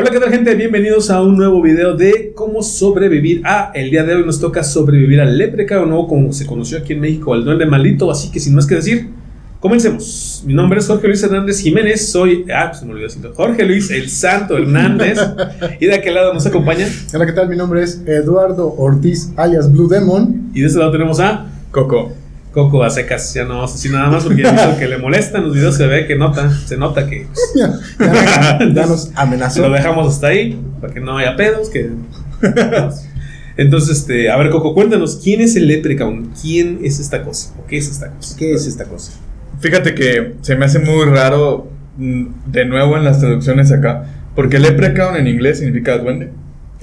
Hola, ¿qué tal gente? Bienvenidos a un nuevo video de cómo sobrevivir a... El día de hoy nos toca sobrevivir al leprecaun o como se conoció aquí en México, al duende maldito. Así que sin más que decir, comencemos. Mi nombre es Jorge Luis Hernández Jiménez. Soy... Ah, pues se me olvidó decirlo. Jorge Luis El Santo Hernández. y de aquel lado nos acompaña... Hola, ¿qué tal? Mi nombre es Eduardo Ortiz, alias Blue Demon. Y de este lado tenemos a... Coco. Coco a secas, ya no vamos a decir nada más porque que le molesta en los videos, se ve que nota, se nota que pues, Ya, ya- ya nos amenazó. lo dejamos hasta ahí, para que no haya pedos, que... Entonces, este, a ver, Coco, cuéntanos, ¿quién es el Leprechaun? ¿Quién es esta cosa? ¿O qué es esta cosa? ¿Qué es esta cosa? Fíjate que se me hace muy raro mm, de nuevo en las traducciones acá, porque leprechaun en inglés significa duende.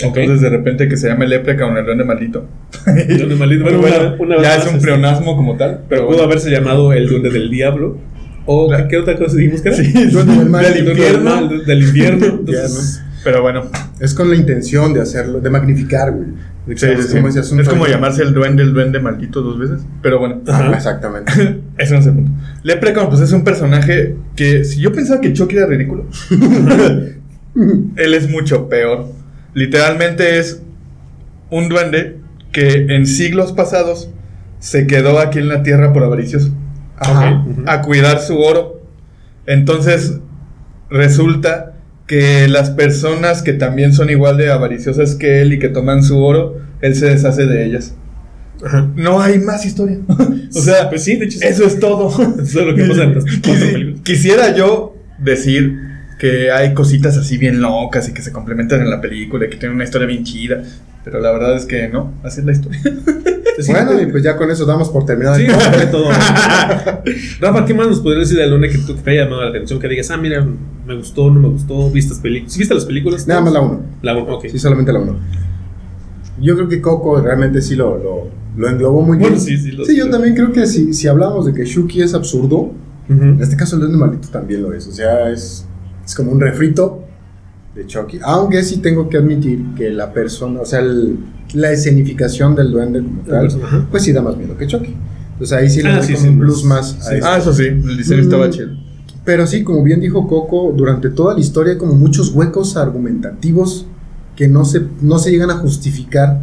Ok. Entonces de repente que se llame leprechaun el duende maldito. Duende maldito. Bueno, Bueno, una- una vez ya es un este, pleonasmo como tal, Pero pudo bueno. haberse llamado el duende del diablo. ¿O Claro. qué otra cosa dijimos que era? Sí, Duende del mal. del infierno. mal, del infierno. Entonces, Pero bueno, Es con la intención de hacerlo, de magnificar, güey. sí, sí, sí. como ese asunto es como de- llamarse el duende el duende maldito dos veces. Pero bueno, Ajá. Exactamente. eso no es el punto. Leprechaun pues es un personaje que si yo pensaba que Chucky era ridículo, él es mucho peor. Literalmente es un duende que en siglos pasados se quedó aquí en la tierra por avaricioso Ajá. A cuidar su oro. Entonces resulta que las personas que también son igual de avariciosas que él y que toman su oro, él se deshace de ellas. Ajá. No hay más historia. o sea, Pues sí, de hecho, sí. eso es todo. Eso es lo que pasa en las. Quisiera yo decir que hay cositas así bien locas y que se complementan en la película y que tienen una historia bien chida. Pero la verdad es que no, así es la historia. Bueno, y pues ya con eso damos por terminado. Sí, el todo. Rafa, ¿qué más nos podrías decir del Lune que, tú, que te haya llamado la atención? Que digas, ah, mira, me gustó, no me gustó, viste las películas. ¿Sí viste las películas? Nada más la uno. La uno, ok. Sí, solamente la uno. Yo creo que Coco realmente sí lo, lo, lo englobó muy Bueno, bien. sí, sí, lo- Sí, yo también creo que si, si hablamos de que Shuki es absurdo, Ujú. En este caso el duende maldito también lo es. O sea, es, es como un refrito de Chucky. Aunque sí tengo que admitir que la persona, o sea, el- la escenificación del duende como tal, pues sí da más miedo que Chucky. Entonces ahí sí le Ah, doy sí, como sí, un más- plus más a sí. ah, eso sí, el diseño estaba Mm. chido. Pero sí, como bien dijo Coco, durante toda la historia hay como muchos huecos argumentativos que no se, no se llegan a justificar.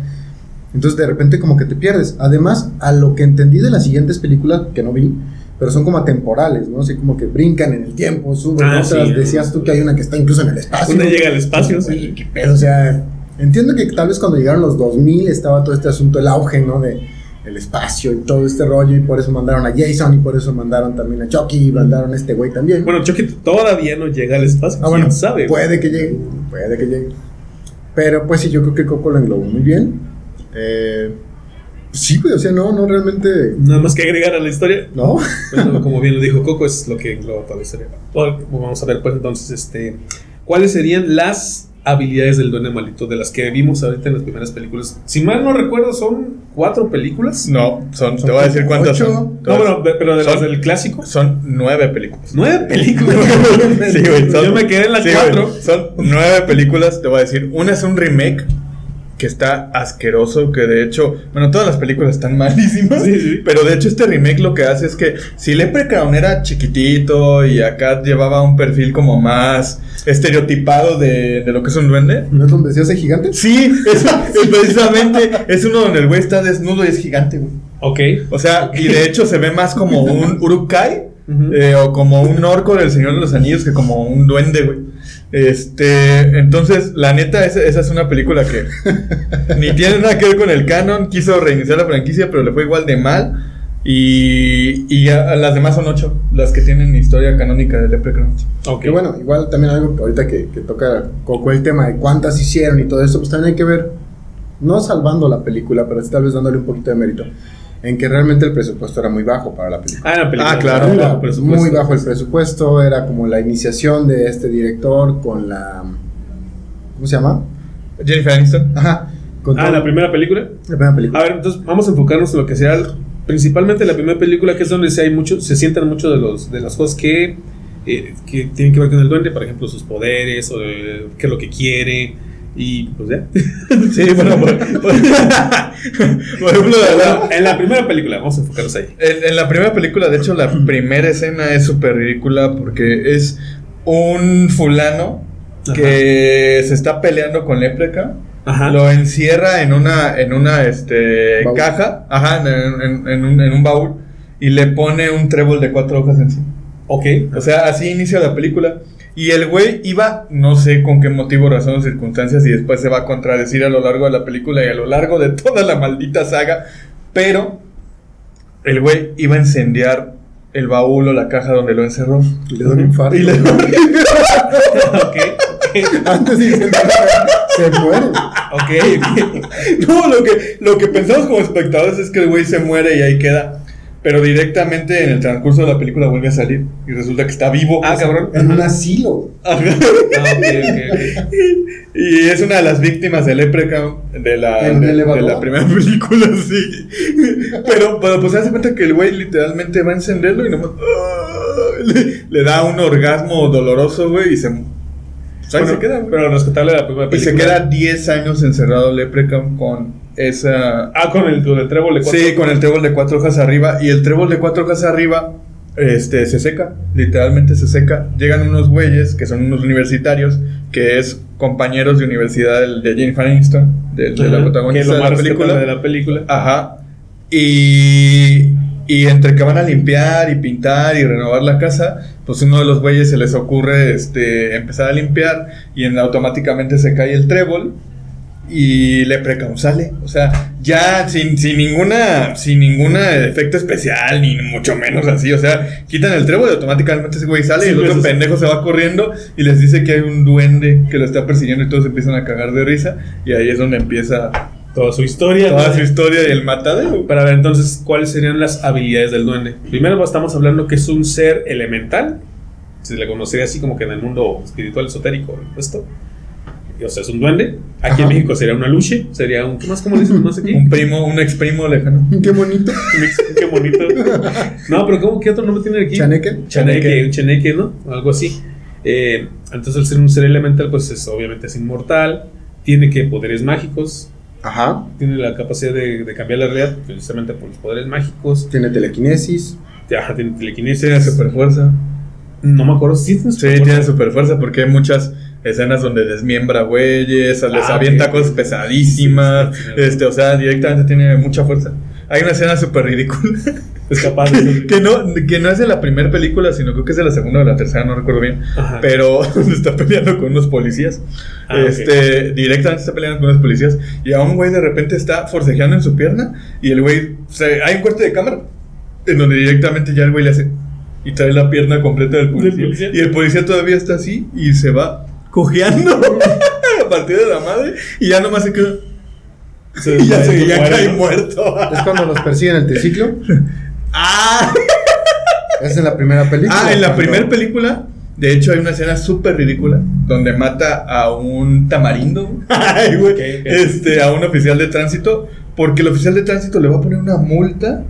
Entonces de repente como que te pierdes. Además, a lo que entendí de las siguientes películas, que no vi, pero son como atemporales, ¿no? Así como que brincan en el tiempo, suben Ah, otras. sí. Decías tú que hay una que está incluso en el espacio. ¿Dónde llega el espacio? Oye, Sí. qué pedo, o sea, entiendo que tal vez cuando llegaron los 2000 estaba todo este asunto, el auge, ¿no? De el espacio y todo este rollo, y por eso mandaron a Jason, y por eso mandaron también a Chucky, y mandaron a este güey también. Bueno, Chucky todavía no llega al espacio. Ah, bueno, ¿Quién sabe? puede que llegue, puede que llegue. Pero pues sí, yo creo que Coco lo englobó muy bien. Eh, sí, güey, o sea, no, no realmente. Nada más que agregar a la historia. No. Bueno, como bien lo dijo Coco, es lo que engloba toda la historia. Bueno, Vamos a ver, pues entonces, este, ¿cuáles serían las habilidades del duende maldito de las que vimos ahorita en las primeras películas? Si mal no recuerdo, son cuatro películas. No, son, Son te voy a decir cuántas ocho. son. No, bueno, de- pero de las del clásico. Son nueve películas. Nueve películas. Sí, güey, son- Yo me quedé en las sí, güey, cuatro. Son nueve películas, te voy a decir. Una es un remake que está asqueroso, que de hecho, bueno, todas las películas están malísimas. Sí, sí. Pero de hecho este remake lo que hace es que si Leprechaun era chiquitito y acá llevaba un perfil como más estereotipado de, de lo que es un duende. ¿No es donde se hace gigante? Sí, es, es precisamente es uno donde el güey está desnudo y es gigante, güey. Ok. O sea, y de hecho se ve más como un Urukai Eh, o como un orco del Señor de los Anillos que como un duende, güey. Este, entonces, la neta, esa, esa es una película que ni tiene nada que ver con el canon. Quiso reiniciar la franquicia, pero le fue igual de mal. Y, y ya las demás son ocho, las que tienen historia canónica de Leprechaun. Ok. Que bueno, igual también algo que ahorita que, que toca Coco el tema de cuántas hicieron y todo eso, pues también hay que ver, no salvando la película, pero sí tal vez dándole un poquito de mérito, en que realmente el presupuesto era muy bajo para la película. Ah, la película. Ah, claro. Muy Era bajo presupuesto. muy bajo el presupuesto, era como la iniciación de este director con la... ¿Cómo se llama? Jennifer Aniston. Ajá. Con Ah, todo- la primera película. la primera película. A ver, entonces vamos a enfocarnos en lo que sea principalmente la primera película, que es donde se hay mucho, se sientan mucho de los de las cosas que, eh, que tienen que ver con el duende, por ejemplo, sus poderes, o eh, qué es lo que quiere, y pues ya. Sí, bueno, por, por- por ejemplo, la- en la primera película, vamos a enfocarnos ahí. En, en la primera película, de hecho, la primera escena es súper ridícula porque es un fulano que se está peleando con Lepreca. Ajá. Lo encierra en una, en una este, Baúl. caja, ajá, en, en- en un, en un baúl, y le pone un trébol de cuatro hojas encima. Ok. O sea, así inicia la película. Y el güey iba, no sé con qué motivo, razón o circunstancias, y después se va a contradecir a lo largo de la película y a lo largo de toda la maldita saga. Pero el güey iba a incendiar el baúl o la caja donde lo encerró. Y le da un infarto. Y le- ok. ok. Antes de se muere. Ok, ok. No, lo que, lo que pensamos como espectadores es que el güey se muere y ahí queda. Pero directamente en el transcurso de la película vuelve a salir y resulta que está vivo. Ah, sea, cabrón. En un asilo. Ah, ok, ok, ok. Y es una de las víctimas del Leprechaun de la, ¿En un de, la primera película, sí. Pero, pero pues se hace cuenta que el güey literalmente va a encenderlo y nomás ¡ah! le, le da un orgasmo doloroso, güey, y se, pues Bueno, se queda. Pero rescatable la primera Y se película. queda 10 años encerrado Leprechaun con esa... Ah, con el, con el trébol de cuatro. Sí, con el trébol de cuatro hojas arriba. Y el trébol de cuatro hojas arriba este, se seca. Literalmente se seca. Llegan unos güeyes que son unos universitarios, que es compañeros de universidad del- de Jennifer Aniston, de, de la Ajá, protagonista de la película. de la película. Ajá. Y, y entre que van a limpiar y pintar y renovar la casa, pues uno de los güeyes se les ocurre este, empezar a limpiar y en, automáticamente se cae el trébol y le sale. O sea, ya sin, sin ninguna sin ninguna efecto especial, ni mucho menos así. O sea, quitan el trébol y automáticamente ese güey sale Sí, y el otro es- pendejo se va corriendo y les dice que hay un duende que lo está persiguiendo y todos empiezan a cagar de risa. Y ahí es donde empieza Toda su historia. toda ¿no? su historia y el matadero. Para ver entonces cuáles serían las habilidades del duende. Primero pues, estamos hablando que es un ser elemental. Se le conocería así como que en el mundo espiritual esotérico esto. Y, O sea, es un duende. Aquí en. México sería una luche. Sería un. ¿Qué más? ¿Cómo le dicen más aquí? Un primo, un ex primo lejano. Qué bonito. Un Qué bonito. No, pero ¿cómo, ¿qué otro nombre tiene aquí? Chaneque. Chaneque, un chaneque, ¿no? Algo así. Eh, entonces, al ser un ser elemental, pues es, obviamente es inmortal. Tiene que poderes mágicos. Ajá. Tiene la capacidad de, de cambiar la realidad precisamente por los poderes mágicos. Tiene telequinesis. Ajá, tiene telequinesis. Tiene super fuerza. No me acuerdo si tiene Sí, superfuerza. tiene super fuerza porque hay muchas escenas donde desmiembra güeyes, les Ah, avienta cosas pesadísimas. Sí, sí, sí. este, o sea, directamente tiene mucha fuerza. Hay una escena súper ridícula. Es capaz de que, no, que no es de la primera película, sino creo que es de la segunda o la tercera, no recuerdo bien. Ajá. Pero está peleando con unos policías. Ah, este, directamente está peleando con unos policías. Y a un güey de repente está forcejeando en su pierna. Y el güey, se- hay un corte de cámara. En donde directamente ya el güey le hace. Y trae la pierna completa del policía. policía? Y el policía todavía está así. Y se va cojeando. a partir de la madre. Y ya nomás se queda. Se Y ya, se, ya cae muerto. Es cuando los persiguen el triciclo. ¡Ah! Es en la primera película. Ah, en la cuando- primera película, de hecho, hay una escena súper ridícula donde mata a un tamarindo. Ay, güey. Ok, ok. Este, a un oficial de tránsito. Porque el oficial de tránsito le va a poner una multa.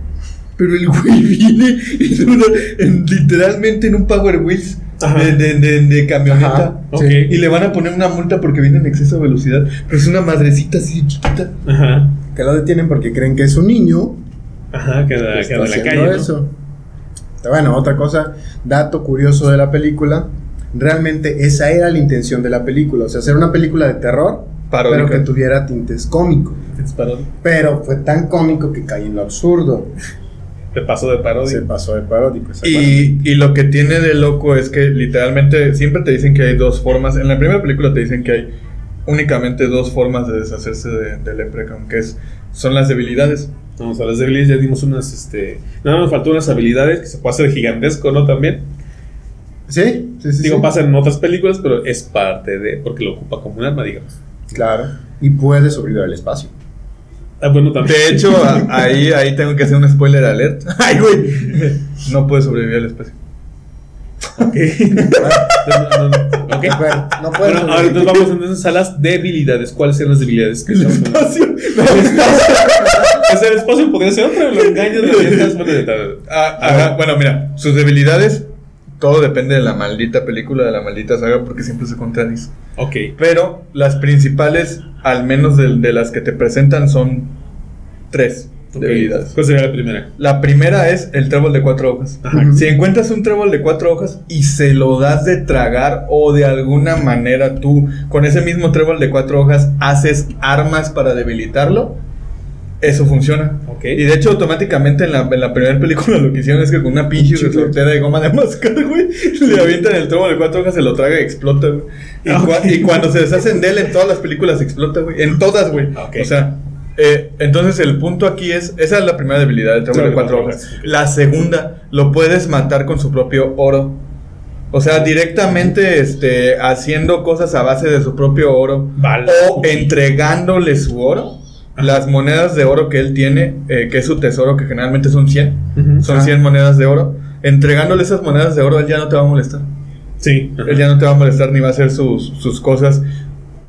Pero el güey viene en una- en- literalmente en un Power Wheels. De, de- de- de camioneta. Ajá, Ok. sí. Y le van a poner una multa porque viene en exceso de velocidad. Pero es una madrecita así chiquita. Ajá. Que lo detienen porque creen que es un niño. Ajá, que da, que está la haciendo calle. ¿no? eso. Bueno, otra cosa, dato curioso de la película. Realmente esa era la intención de la película. O sea, hacer una película de terror, Paródica. pero que tuviera tintes cómicos. Pero fue tan cómico que cae en lo absurdo. Te pasó de parodia. Se pasó de paródico. Y, y lo que tiene de loco es que literalmente siempre te dicen que hay dos formas. En la primera película te dicen que hay únicamente dos formas de deshacerse de, de Leprechaun, que es, son las debilidades. Vamos a las debilidades, ya dimos unas, este... Nada, nos faltó unas habilidades que se puede hacer gigantesco, ¿no? También. Sí, sí, sí. Digo, sí. pasa en otras películas, pero es parte de... Porque lo ocupa como un arma, digamos. Claro. Y puede sobrevivir al espacio. Ah, bueno, también. De hecho, ahí, ahí tengo que hacer un spoiler alert. Ay, güey. No puede sobrevivir al espacio. Ok. No, no, no. Ok. No puede- no Bueno, ahora entonces vamos entonces a las debilidades. ¿Cuáles son las debilidades que El espacio. Es el espacio podría ser otro, lo engañas, lo avientas, bueno, de tal. Ah, ajá, Bueno, mira, sus debilidades, todo depende de la maldita película, de la maldita saga, porque siempre se contradice. Ok. Pero las principales, al menos de, de las que te presentan, son tres. Ok, debilidades. ¿Cuál sería la primera? La primera es el trébol de cuatro hojas. Ajá. Si encuentras un trébol de cuatro hojas y se lo das de tragar o de alguna manera tú con ese mismo trébol de cuatro hojas haces armas para debilitarlo, eso funciona. Y de hecho automáticamente en la, en la primera película lo que hicieron es que con una pinche resortera de goma de mascar, güey, le avientan el trébol de cuatro hojas, se lo traga y explota, güey. Y, Ah, cua- y cuando se deshacen de él en todas las películas explota, güey. En todas, güey. Ok. O sea, eh, entonces el punto aquí es, esa es la primera debilidad del trébol de cuatro hojas. La segunda, lo puedes matar con su propio oro. O sea, directamente este, haciendo cosas a base de su propio oro. Vale. O entregándole su oro. Las monedas de oro que él tiene, eh, que es su tesoro, que generalmente son 100. Ujú. Son Ah. 100 monedas de oro. Entregándole esas monedas de oro, él ya no te va a molestar. Sí. Él ya no te va a molestar ni va a hacer sus, sus cosas.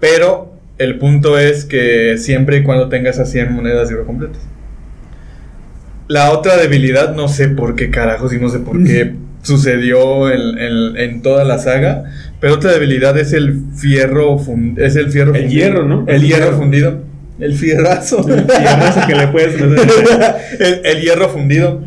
Pero el punto es que siempre y cuando tengas esas 100 monedas de oro completas. La otra debilidad, no sé por qué carajos y no sé por qué sucedió en, en- en toda la saga. Pero otra debilidad es el fierro es el fierro El hierro, ¿no? El hierro fundido. El fierrazo. Y además que le puedes meter. el, el hierro fundido.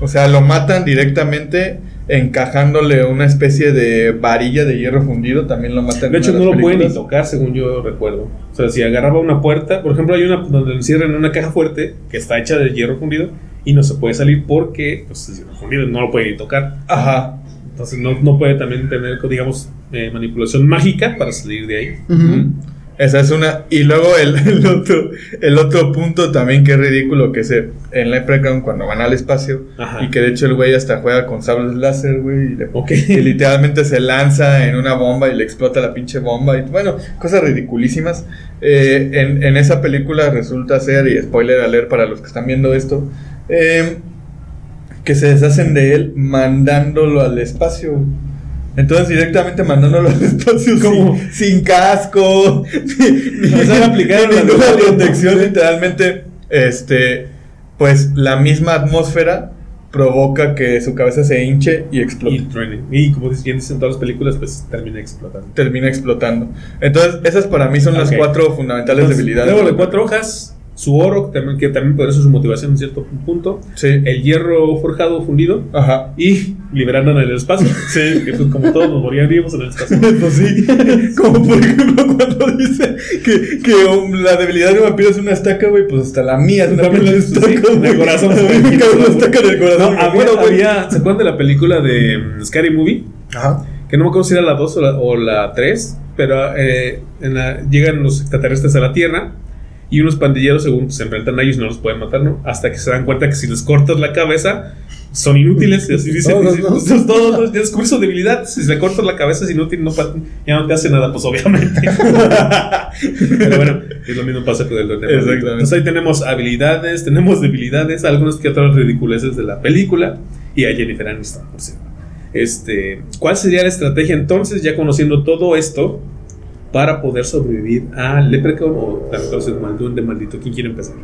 O sea, lo matan directamente encajándole una especie de varilla de hierro fundido. También lo matan. De hecho, no lo pueden ni tocar, según yo recuerdo. O sea, si agarraba una puerta, por ejemplo, hay una donde lo encierran en una caja fuerte que está hecha de hierro fundido y no se puede salir porque pues, es hierro fundido, no lo puede ni tocar. Ajá. Entonces, no, no puede también tener, digamos, eh, manipulación mágica para salir de ahí. Ujú. Esa es una. Y luego el, el otro, el otro punto también que es ridículo que se en Leprechaun cuando van al espacio Ajá. y que de hecho el güey hasta juega con sables láser, güey, y, le- Ok. y literalmente se lanza en una bomba y le explota la pinche bomba y bueno, cosas ridiculísimas. Eh, en, en esa película resulta ser, y spoiler alert para los que están viendo esto, eh, que se deshacen de él mandándolo al espacio. Entonces directamente mandándolo al espacio ¿Cómo? sin, sin casco, ni, O sea, aplicaron ni ninguna protección, literalmente, este, pues la misma atmósfera provoca que su cabeza se hinche y explote. Y truene. Y como bien dicen todas las películas, pues termina explotando. termina explotando. Entonces, esas para mí son las cuatro fundamentales Entonces, debilidades. Luego de cuatro hojas, su oro, que también, que también podría ser su motivación en cierto punto. Sí. El hierro forjado fundido. Ajá. Y liberarla en el espacio. Sí. Que pues como todos nos moriríamos en el espacio. Pues sí, como por ejemplo cuando dice que, que um, la debilidad de un vampiro es una estaca, güey, pues hasta la mía es una También sí, estaca, en el corazón. Estaca en el corazón. No, había, Bueno, güey. había- ¿Se acuerdan de la película de mm, Scary Movie? Ajá. Que no me acuerdo si era la 2 o la, o la 3, pero eh, en la- llegan los extraterrestres a la Tierra y unos pandilleros, según se enfrentan a ellos, no los pueden matar, ¿no? Hasta que se dan cuenta que si les cortas la cabeza, son inútiles. Y así dicen, Todos, todos, todos, ya descubrí su debilidad. Si le cortas la cabeza, es inútil, no, ya no te hace nada, pues obviamente. pero bueno, es lo mismo pasa con el duende. Exactamente. Entonces ahí tenemos habilidades, tenemos debilidades, algunas que otras ridiculeces de la película y a Jennifer Aniston, por cierto. Este, ¿cuál sería la estrategia entonces, ya conociendo todo esto, para poder sobrevivir a Leprechaun o como el duende maldito? ¿Quién quiere empezar?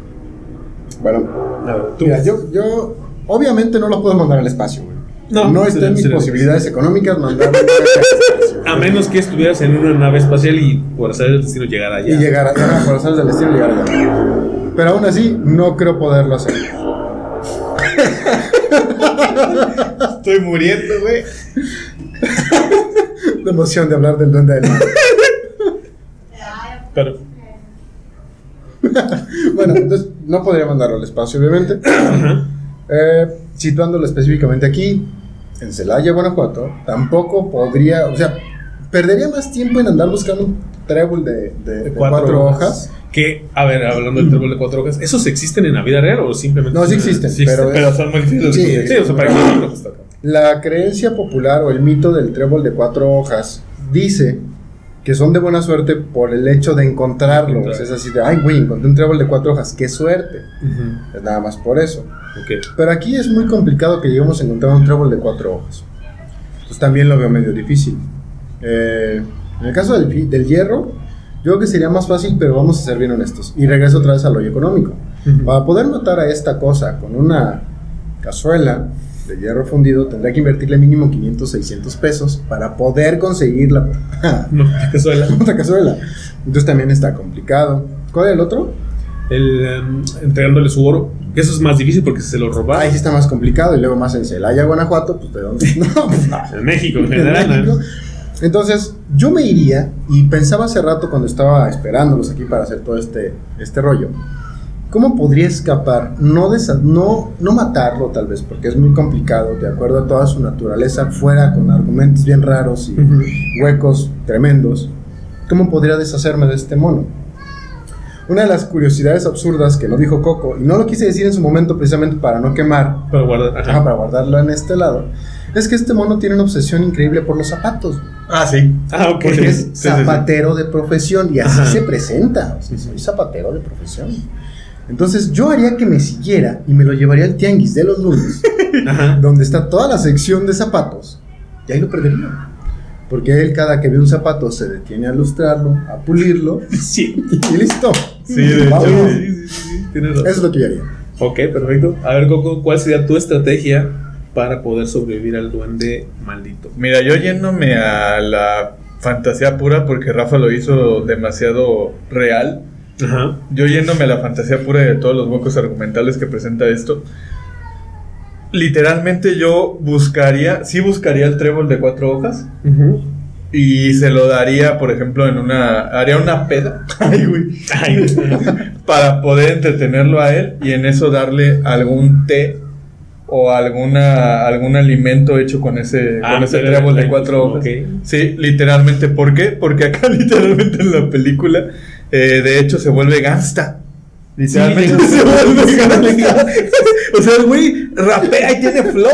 Bueno, A ver, tú. mira, yo, yo obviamente no lo puedo mandar al espacio, güey. No, No, está en mis posibilidades económicas mandar al espacio. A menos que estuvieras en una nave espacial y por hacer el destino llegar allá. Y llegar a, ajá, por hacer del destino llegar allá. Pero aún así, no creo poderlo hacer. Estoy muriendo, güey. La emoción de hablar del duende del. Pero, Bueno, entonces no podría mandarlo al espacio, obviamente. Eh, situándolo específicamente aquí, en Celaya, Guanajuato, tampoco podría, o sea, perdería más tiempo en andar buscando un trébol de, de- de cuatro, hojas. Que, a ver, hablando del trébol de cuatro hojas, ¿esos existen en la vida real o simplemente? No, sí existen, pero- Pero son muy difíciles. Sí. Sí, o sea, para que no. La creencia popular o el mito del trébol de cuatro hojas dice que son de buena suerte por el hecho de encontrarlos. Encontrar. Es así de, ay, güey, encontré un trébol de cuatro hojas, qué suerte. Ujú. Es nada más por eso. Ok. Pero aquí es muy complicado que lleguemos a encontrar un trébol de cuatro hojas. Pues también lo veo medio difícil. Eh, en el caso del, del hierro, yo creo que sería más fácil, pero vamos a ser bien honestos. Y regreso otra vez a lo económico. Ujú. Para poder matar a esta cosa con una cazuela de hierro fundido, tendría que invertirle mínimo 500, 600 pesos para poder conseguir la No, casualidad. otra cazuela. Entonces también está complicado. ¿Cuál es el otro? El, em, entregándole su oro. Eso es más difícil porque se lo robaron. Ahí sí está más complicado. Y luego más en Celaya, Guanajuato, pues de dónde. No, pues no. En México en En general. ¿no? México. Entonces, yo me iría y pensaba hace rato cuando estaba esperándolos aquí para hacer todo este, este rollo. ¿Cómo podría escapar? No, desa- no, no matarlo tal vez, porque es muy complicado, de acuerdo a toda su naturaleza, fuera con argumentos bien raros y Ujú. huecos tremendos. ¿Cómo podría deshacerme de este mono? Una de las curiosidades absurdas que no dijo Coco, y no lo quise decir en su momento precisamente para no quemar, Para guardar. ajá. ajá, para guardarlo en este lado, es que este mono tiene una obsesión increíble por los zapatos. Ah, sí. Ah, ok. Porque Sí, es sí, sí, sí. zapatero de profesión y así Ajá. se presenta. O sea, soy zapatero de profesión. Entonces yo haría que me siguiera y me lo llevaría al tianguis de los lunes, Ajá. donde está toda la sección de zapatos, y ahí lo perdería. Porque él cada que ve un zapato se detiene a lustrarlo, a pulirlo Sí. y listo. Sí, de hecho. Sí, sí, sí. Eso es lo que yo haría. Ok, perfecto. A ver, Coco, ¿cuál sería tu estrategia para poder sobrevivir al duende maldito? Mira, yo yéndome a la fantasía pura porque Rafa lo hizo demasiado real. Ajá. Yo yéndome a la fantasía pura de todos los huecos argumentales que presenta esto. Literalmente yo buscaría, sí buscaría el trébol de cuatro hojas y se lo daría, por ejemplo, en una, haría una peda. Ay, güey. Ay, para poder entretenerlo a él y en eso darle algún té o alguna algún alimento hecho con ese Ah, con ese trébol de cuatro hojas. ok. Sí, literalmente. ¿Por qué? Porque acá literalmente en la película eh, de hecho se vuelve gangsta. Literalmente Sí, se vuelve gangsta. O sea, el güey rapea y tiene flow.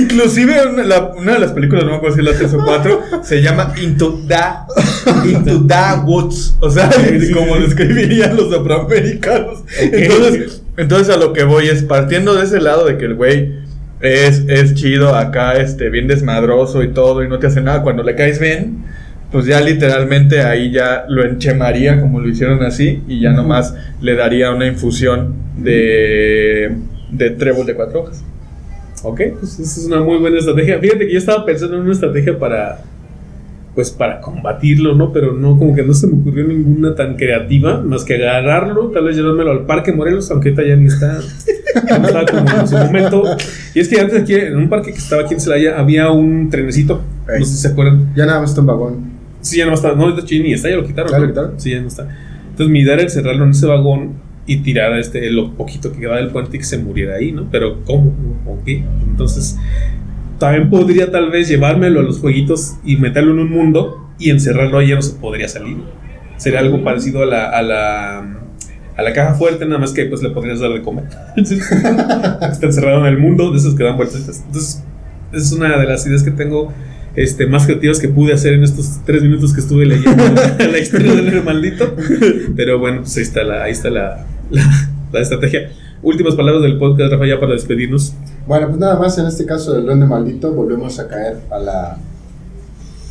Inclusive una, la- una de las películas, no me acuerdo si es la 3 o 4, se llama Into the, Into the Woods. O sea, sí, como sí. lo escribirían los afroamericanos. Entonces, entonces a lo que voy es partiendo de ese lado de que el güey es, es chido acá, este, bien desmadroso y todo, y no te hace nada cuando le caes bien. Pues ya literalmente ahí ya lo enchemaría como lo hicieron así y ya nomás le daría una infusión de, de trébol de cuatro hojas. Ok, pues esa es una muy buena estrategia. Fíjate que yo estaba pensando en una estrategia para, pues para combatirlo, ¿no? Pero no, como que no se me ocurrió ninguna tan creativa, más que agarrarlo, tal vez llevármelo al Parque Morelos, aunque ahorita ya ni está, no está como en su momento. Y es que antes aquí, en un parque que estaba aquí en Celaya, había un trenecito, no sé si se acuerdan. Ya nada más está un vagón. Sí, ya no está, no, de hecho ni está, ya lo quitaron. ¿Ya ¿no? lo quitaron? Sí, ya no está. Entonces mi idea era encerrarlo en ese vagón y tirar este, lo poquito que quedaba del puente y que se muriera ahí, ¿no? Pero ¿cómo? ¿O qué? Entonces, también podría tal vez llevármelo a los jueguitos y meterlo en un mundo y encerrarlo ahí ya no se podría salir. Sería algo parecido a la, a la, a la caja fuerte, nada más que pues le podrías dar de comer. Está encerrado en el mundo, de esos que dan vueltas. Entonces, es una de las ideas que tengo este, más creativas que pude hacer en estos tres minutos que estuve leyendo la historia del héroe maldito. Pero bueno, pues ahí está la, ahí está la, la, la estrategia. Últimas palabras del podcast, Rafa, ya para despedirnos. Bueno, pues nada más en este caso del Duende Maldito volvemos a caer a la...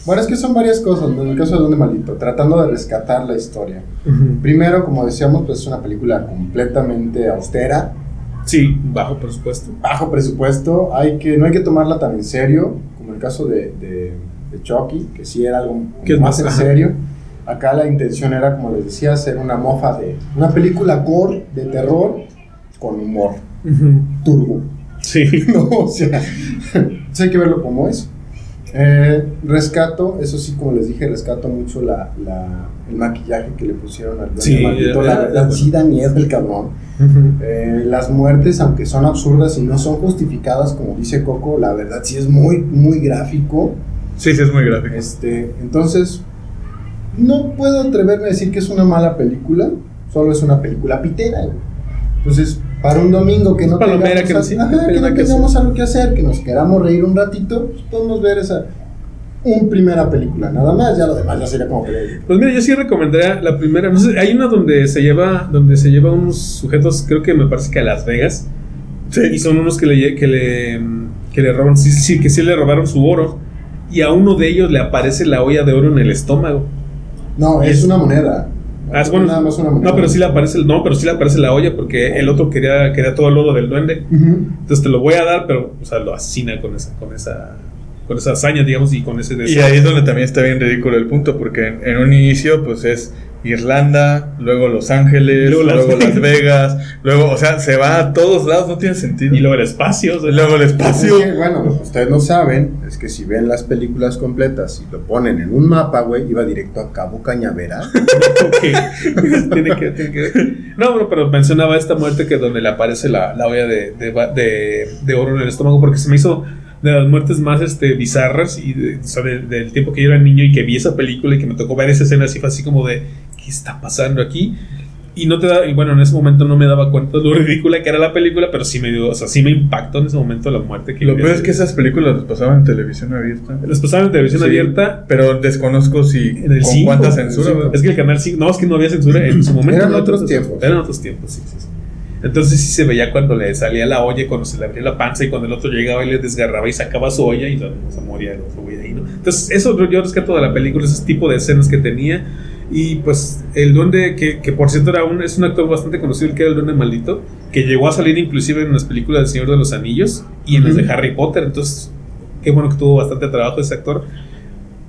Bueno, es que son varias cosas, ¿no? en el caso del Duende Maldito, tratando de rescatar la historia. Primero, como decíamos, pues es una película completamente austera, Sí, bajo presupuesto. bajo presupuesto, hay que, no hay que tomarla tan en serio, el caso de, de, de Chucky, que sí era algo más en serio. Acá la intención era, como les decía, hacer una mofa de una película gore de terror con humor turbo. Sí. No, o sea, hay que verlo como es. Eh, rescato, eso sí, como les dije, rescato mucho la, la- el maquillaje que le pusieron al Sí, maldito. La verdad, bueno. sí da miedo el cabrón. Eh, las muertes, aunque son absurdas y no son justificadas, como dice Coco, la verdad sí es muy, muy gráfico. Sí, sí, es muy gráfico. Este, entonces, no puedo atreverme a decir que es una mala película, solo es una película pitera. Entonces, para un domingo que no tengamos, que no- a- sí, ajá, no que tiene no nada que tengamos algo que hacer, que nos queramos reír un ratito, pues podemos ver esa un primera película, nada más, ya lo demás ya sería como que Pues mira, yo sí recomendaría la primera. No sé, hay una donde se lleva, donde se lleva unos sujetos, creo que me parece que a Las Vegas. Y son unos que le, que le, que le roban, sí, sí, que sí le robaron su oro. Y a uno de ellos le aparece la olla de oro en el estómago. No, es es- una moneda. Ah, es bueno, nada más una moneda. no, pero sí le aparece, no, pero sí le aparece la olla porque el otro quería, quería todo el oro del duende. Entonces te lo voy a dar, pero, o sea, lo asesina con esa, con esa, con esa hazaña, digamos, y con ese Y deseo. ahí es donde también está bien ridículo el punto, porque en, en un inicio, pues es Irlanda, luego Los Ángeles, Luego luego, Las Vegas, luego, o sea, se va a todos lados, no tiene sentido. Y luego el espacio. o sea, Y luego el Es espacio. que, bueno, lo que ustedes no saben es que si ven las películas completas y lo ponen en un mapa, güey, iba directo a Cabo Cañaveral. Ok. tiene que, tiene que- No, bueno, pero mencionaba esta muerte que donde le aparece la, la olla de, de, de- de oro en el estómago, porque se me hizo de las muertes más este, bizarras y de- o sea, de- del tiempo que yo era niño y que vi esa película y que me tocó ver esa escena así, fue así como de, ¿qué está pasando aquí? Y no te da, y bueno, en ese momento no me daba cuenta de lo ridícula que era la película, pero sí me dio, o sea, sí me impactó en ese momento la muerte que Lo peor es que esas películas las pasaban en televisión abierta. Las pasaban en televisión Sí, abierta, Pero desconozco si En el con cinco, cuánta censura. Es que el canal 5, no, es que no había censura en su momento. Eran otros tiempos. Eran otros tiempos, sí, sí, sí. Entonces sí se veía cuando le salía la olla, cuando se le abría la panza y cuando el otro llegaba y le desgarraba y sacaba su olla y la- se moría el otro güey ahí, ¿no? Entonces eso yo rescato de la película, ese tipo de escenas que tenía. Y pues el duende, que, que por cierto era un, es un actor bastante conocido, el que era el duende maldito, que llegó a salir inclusive en las películas del Señor de los Anillos y en las de. Harry Potter. Entonces, qué bueno que tuvo bastante trabajo ese actor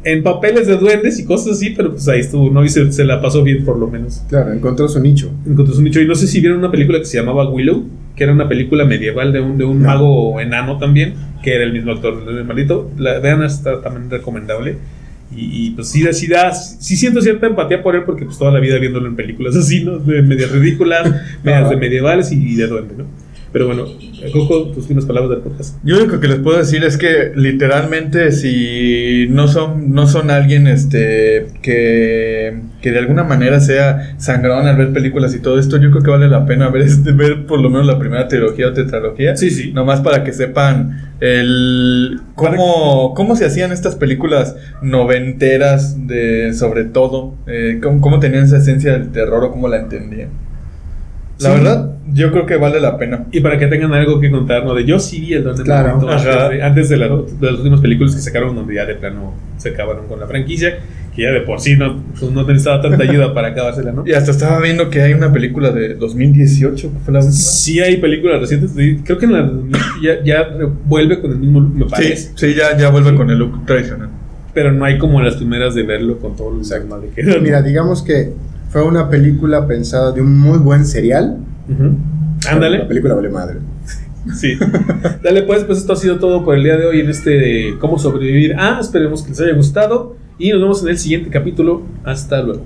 en papeles de duendes y cosas así, pero pues ahí estuvo, ¿no? Y se, se la pasó bien por lo menos. Claro, encontró su nicho. Encontró su nicho. Y no sé si vieron una película que se llamaba Willow, que era una película medieval de un, de un No. mago enano también, que era el mismo actor del maldito. La vean, está también recomendable. Y, y, pues sí, sí, da- sí siento cierta empatía por él porque pues toda la vida viéndolo en películas así, ¿no? De medias ridículas, medias de medievales y de duende, ¿no? Pero bueno, Coco, tus finas palabras del podcast. Yo lo único que les puedo decir es que literalmente si no son no son alguien este que, que de alguna manera sea sangrón al ver películas y todo esto, yo creo que vale la pena ver este, ver por lo menos la primera trilogía o tetralogía. Sí, sí. Nomás para que sepan el cómo, cómo se hacían estas películas noventeras de sobre todo, eh, cómo, cómo tenían esa esencia del terror o cómo la entendían. La Sí. verdad, yo creo que vale la pena. Y para que tengan algo que contar, ¿no? De yo sí vi el Duende Claro. Ajá. antes, de, antes de, la- de las últimas películas que sacaron, donde ya de plano se acabaron con la franquicia, que ya de por sí no, pues, no necesitaba tanta ayuda para acabársela, ¿no? Y hasta estaba viendo que hay una película de 2018, que fue la última. Sí hay películas recientes, creo que en la ya, ya vuelve con el mismo look, me Sí, parece. sí, ya, ya vuelve Sí. con el look tradicional. Pero no hay como las primeras de verlo con todo el Exacto. desmadre que. Mira, digamos que fue una película pensada de un muy buen serial. Ujú. La Ándale. película vale madre. Sí. Dale, pues, pues esto ha sido todo por el día de hoy en este de cómo sobrevivir. Ah, esperemos que les haya gustado y nos vemos en el siguiente capítulo. Hasta luego.